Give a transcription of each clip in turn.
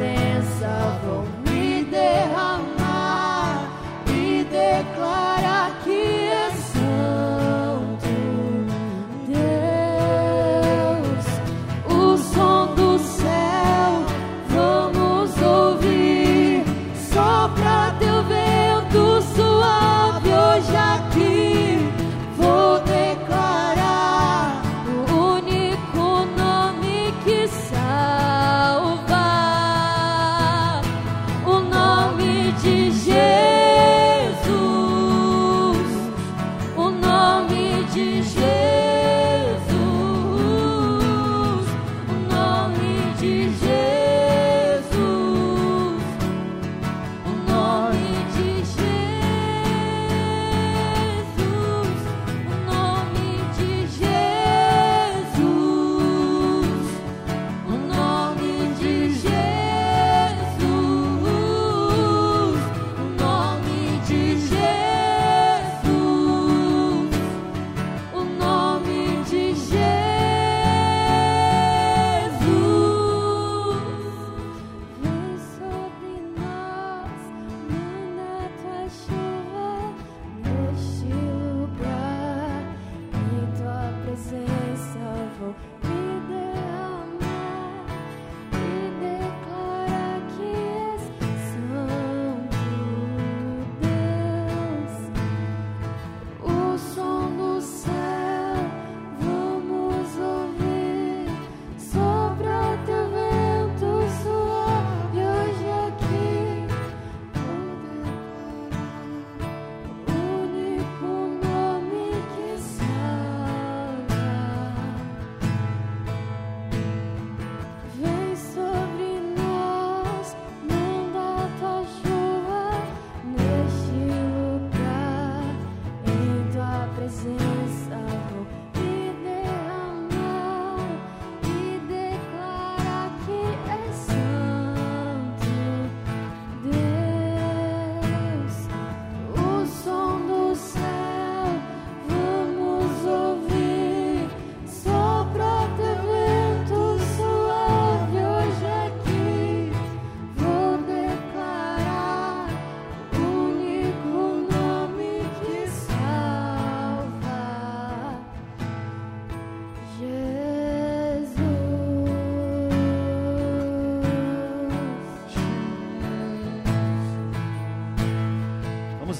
せ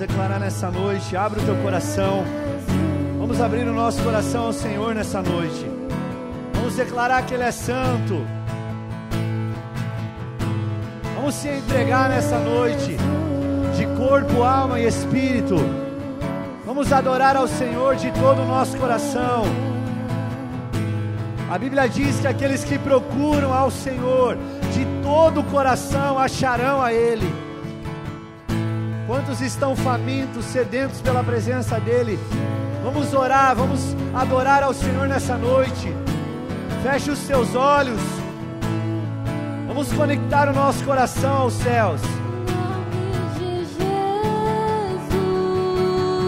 declarar nessa noite, abre o teu coração. Vamos abrir o nosso coração ao Senhor nessa noite. Vamos declarar que Ele é santo. Vamos se entregar nessa noite, de corpo, alma e espírito. Vamos adorar ao Senhor de todo o nosso coração. A Bíblia diz que aqueles que procuram ao Senhor de todo o coração acharão a Ele. Quantos estão famintos, sedentos pela presença dEle? Vamos orar, vamos adorar ao Senhor nessa noite. Feche os seus olhos. Vamos conectar o nosso coração aos céus.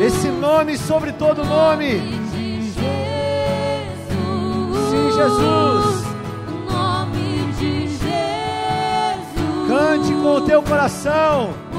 Esse nome sobre todo nome. Sim, Jesus. Cante com o teu coração.